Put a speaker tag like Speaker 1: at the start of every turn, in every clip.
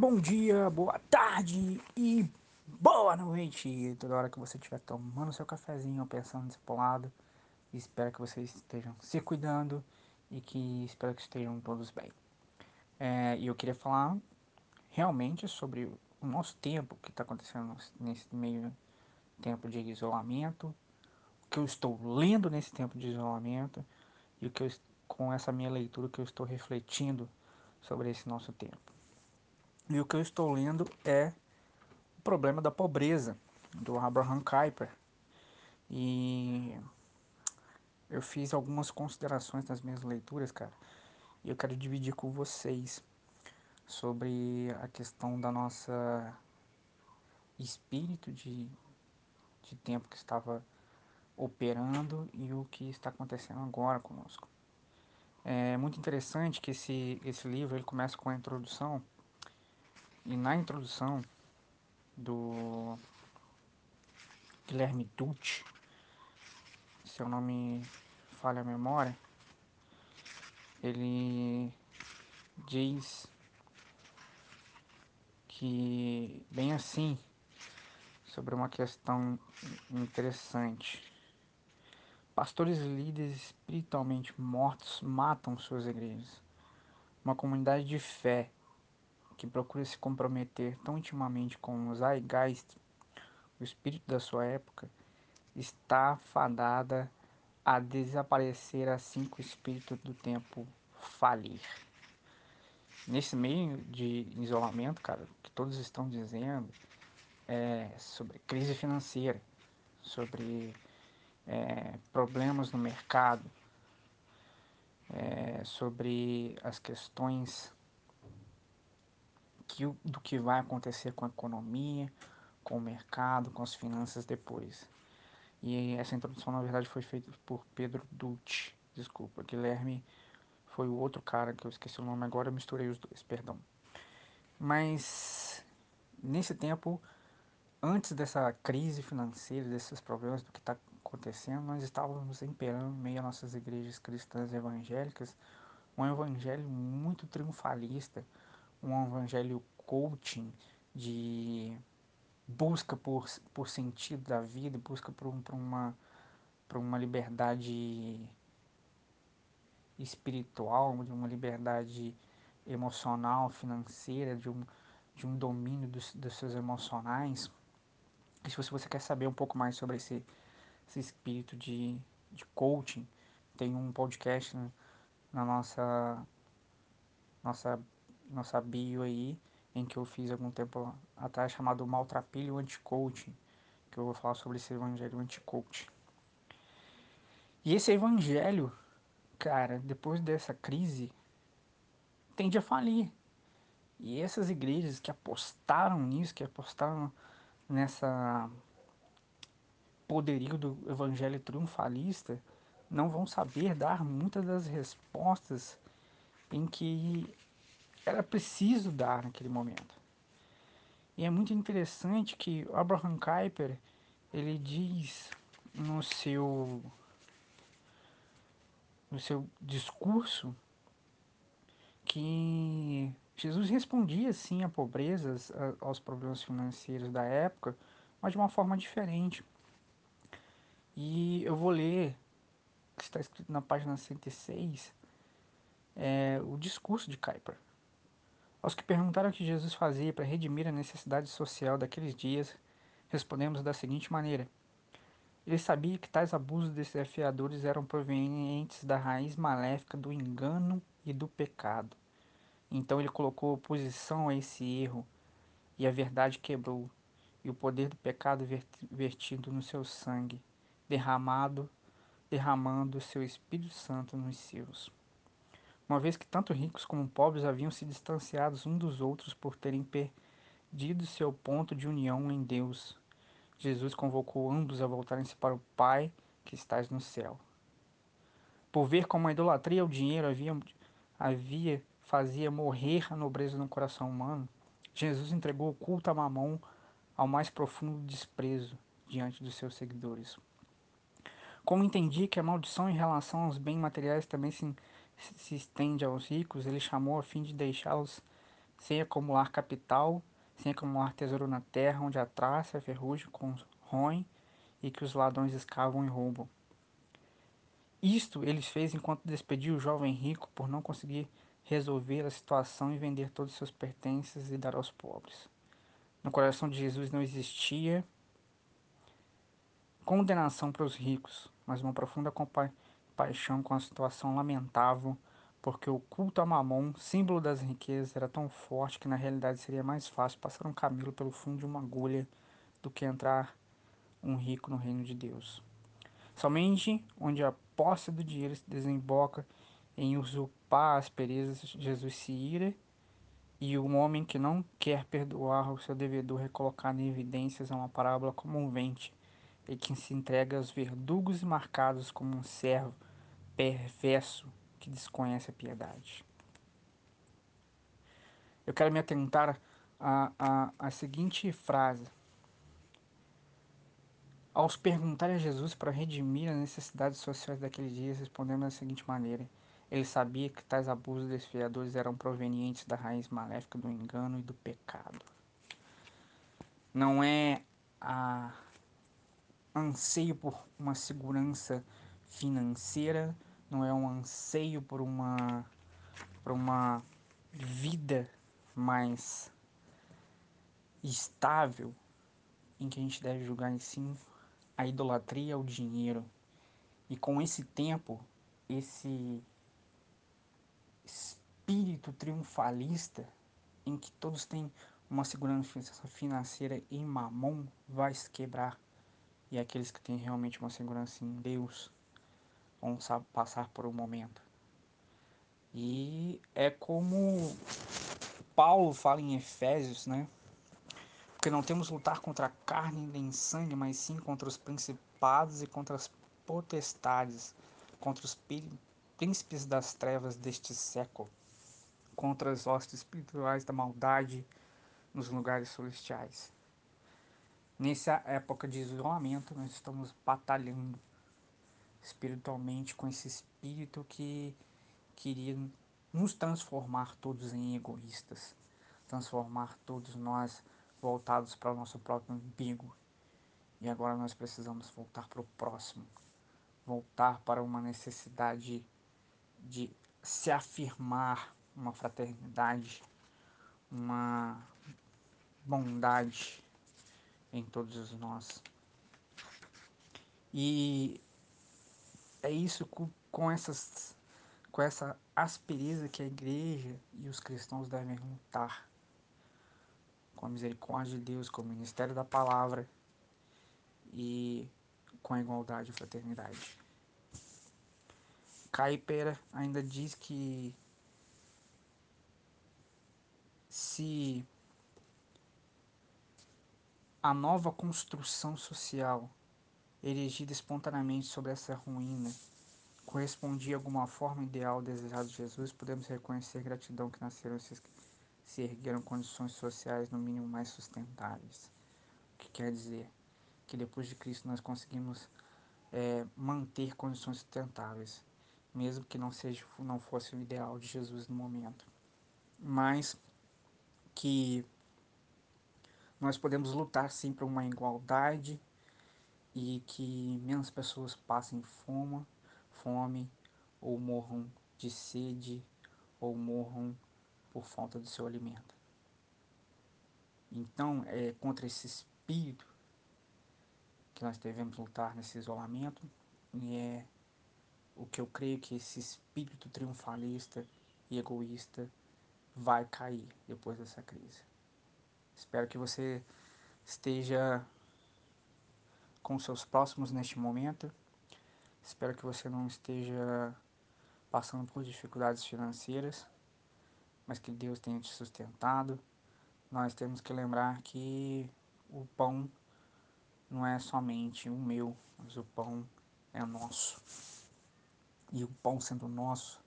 Speaker 1: Bom dia, boa tarde e boa noite! Toda hora que você estiver tomando seu cafezinho ou pensando nesse lado, espero que vocês estejam se cuidando e que espero que estejam todos bem. É, e eu queria falar realmente sobre o nosso tempo que está acontecendo nesse meio tempo de isolamento, o que eu estou lendo nesse tempo de isolamento e o que eu, com essa minha leitura que eu estou refletindo sobre esse nosso tempo. E o que eu estou lendo é O Problema da Pobreza, do Abraham Kuyper. E eu fiz algumas considerações nas minhas leituras, cara, e eu quero dividir com vocês sobre a questão da nossa espírito de, de tempo que estava operando e o que está acontecendo agora conosco. É muito interessante que esse, esse livro ele começa com a introdução e na introdução do Guilherme Dutti, se eu falha a memória, ele diz que, bem assim, sobre uma questão interessante. Pastores e líderes espiritualmente mortos matam suas igrejas. Uma comunidade de fé que procura se comprometer tão intimamente com o Zeitgeist, o espírito da sua época, está fadada a desaparecer assim que o espírito do tempo falir. Nesse meio de isolamento, cara, que todos estão dizendo é sobre crise financeira, sobre é, problemas no mercado, é, sobre as questões que, do que vai acontecer com a economia, com o mercado, com as finanças depois. E essa introdução, na verdade, foi feita por Pedro Dutti. Desculpa, Guilherme foi o outro cara que eu esqueci o nome agora, eu misturei os dois, perdão. Mas nesse tempo, antes dessa crise financeira, desses problemas do que está acontecendo, nós estávamos imperando meio a nossas igrejas cristãs evangélicas um evangelho muito triunfalista, um evangelho coaching de busca por, por sentido da vida, busca por, por, uma, por uma liberdade espiritual, de uma liberdade emocional, financeira, de um, de um domínio dos, dos seus emocionais. E se você, você quer saber um pouco mais sobre esse, esse espírito de, de coaching, tem um podcast na, na nossa, nossa nossa bio aí, em que eu fiz algum tempo atrás, chamado Maltrapilho Anti-Coaching, que eu vou falar sobre esse evangelho anti-coach. E esse evangelho, cara, depois dessa crise, tende a falir. E essas igrejas que apostaram nisso, que apostaram nessa poderio do evangelho triunfalista, não vão saber dar muitas das respostas em que era preciso dar naquele momento. E é muito interessante que Abraham Kuyper, ele diz no seu no seu discurso que Jesus respondia sim a pobrezas, aos problemas financeiros da época, mas de uma forma diferente. E eu vou ler, que está escrito na página 106, é, o discurso de Kuyper. Aos que perguntaram o que Jesus fazia para redimir a necessidade social daqueles dias, respondemos da seguinte maneira: Ele sabia que tais abusos desafiadores eram provenientes da raiz maléfica do engano e do pecado. Então ele colocou oposição a esse erro, e a verdade quebrou, e o poder do pecado vertido no seu sangue, derramado, derramando o seu Espírito Santo nos seus uma vez que tanto ricos como pobres haviam se distanciados uns dos outros por terem perdido seu ponto de união em Deus. Jesus convocou ambos a voltarem-se para o Pai que estás no céu. Por ver como a idolatria ao dinheiro havia, havia fazia morrer a nobreza no coração humano, Jesus entregou o culto a mamão ao mais profundo desprezo diante dos seus seguidores. Como entendi que a maldição em relação aos bens materiais também se se estende aos ricos, ele chamou a fim de deixá-los sem acumular capital, sem acumular tesouro na terra, onde a traça a ferrugem corroem e que os ladrões escavam e roubam. Isto eles fez enquanto despediu o jovem rico por não conseguir resolver a situação e vender todos os seus pertences e dar aos pobres. No coração de Jesus não existia condenação para os ricos, mas uma profunda compaixão com a situação lamentável, porque o culto a Mamon, símbolo das riquezas, era tão forte que na realidade seria mais fácil passar um camelo pelo fundo de uma agulha do que entrar um rico no reino de Deus. Somente onde a posse do dinheiro se desemboca em usurpar as perezas, Jesus se ira, e o homem que não quer perdoar o seu devedor é colocado em evidências a uma parábola comovente, e que se entrega aos verdugos marcados como um servo perverso que desconhece a piedade. Eu quero me atentar à, à, à seguinte frase. Aos perguntar a Jesus para redimir as necessidades sociais daqueles dias, respondendo da seguinte maneira: Ele sabia que tais abusos desfiadores eram provenientes da raiz maléfica do engano e do pecado. Não é a anseio por uma segurança financeira, não é um anseio por uma por uma vida mais estável em que a gente deve julgar em sim a idolatria ao dinheiro. E com esse tempo, esse espírito triunfalista em que todos têm uma segurança financeira em mamon vai se quebrar. E aqueles que têm realmente uma segurança em Deus vão passar por um momento. E é como Paulo fala em Efésios, né? Porque não temos lutar contra a carne nem sangue, mas sim contra os principados e contra as potestades, contra os príncipes das trevas deste século, contra as hostes espirituais da maldade nos lugares celestiais. Nessa época de isolamento, nós estamos batalhando espiritualmente com esse espírito que queria nos transformar todos em egoístas, transformar todos nós voltados para o nosso próprio umbigo. E agora nós precisamos voltar para o próximo, voltar para uma necessidade de se afirmar uma fraternidade, uma bondade em todos nós. E é isso com essas com essa aspereza que a igreja e os cristãos devem lutar com a misericórdia de Deus, com o ministério da palavra e com a igualdade e fraternidade. Caipera ainda diz que se a nova construção social erigida espontaneamente sobre essa ruína correspondia a alguma forma ideal desejado de Jesus, podemos reconhecer gratidão que nasceram e se ergueram condições sociais no mínimo mais sustentáveis. O que quer dizer? Que depois de Cristo nós conseguimos é, manter condições sustentáveis, mesmo que não seja não fosse o ideal de Jesus no momento, mas que nós podemos lutar sim por uma igualdade e que menos pessoas passem fome, fome ou morram de sede ou morram por falta do seu alimento. Então, é contra esse espírito que nós devemos lutar nesse isolamento e é o que eu creio que esse espírito triunfalista e egoísta vai cair depois dessa crise. Espero que você esteja com seus próximos neste momento. Espero que você não esteja passando por dificuldades financeiras, mas que Deus tenha te sustentado. Nós temos que lembrar que o pão não é somente o meu, mas o pão é nosso. E o pão sendo nosso,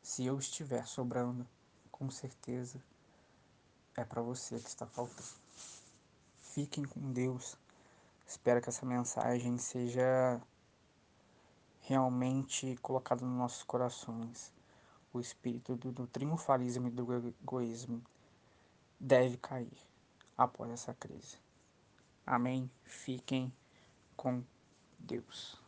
Speaker 1: se eu estiver sobrando, com certeza é para você que está faltando. Fiquem com Deus. Espero que essa mensagem seja realmente colocada nos nossos corações. o espírito do, do triunfalismo e do egoísmo deve cair após essa crise. Amém. Fiquem com Deus.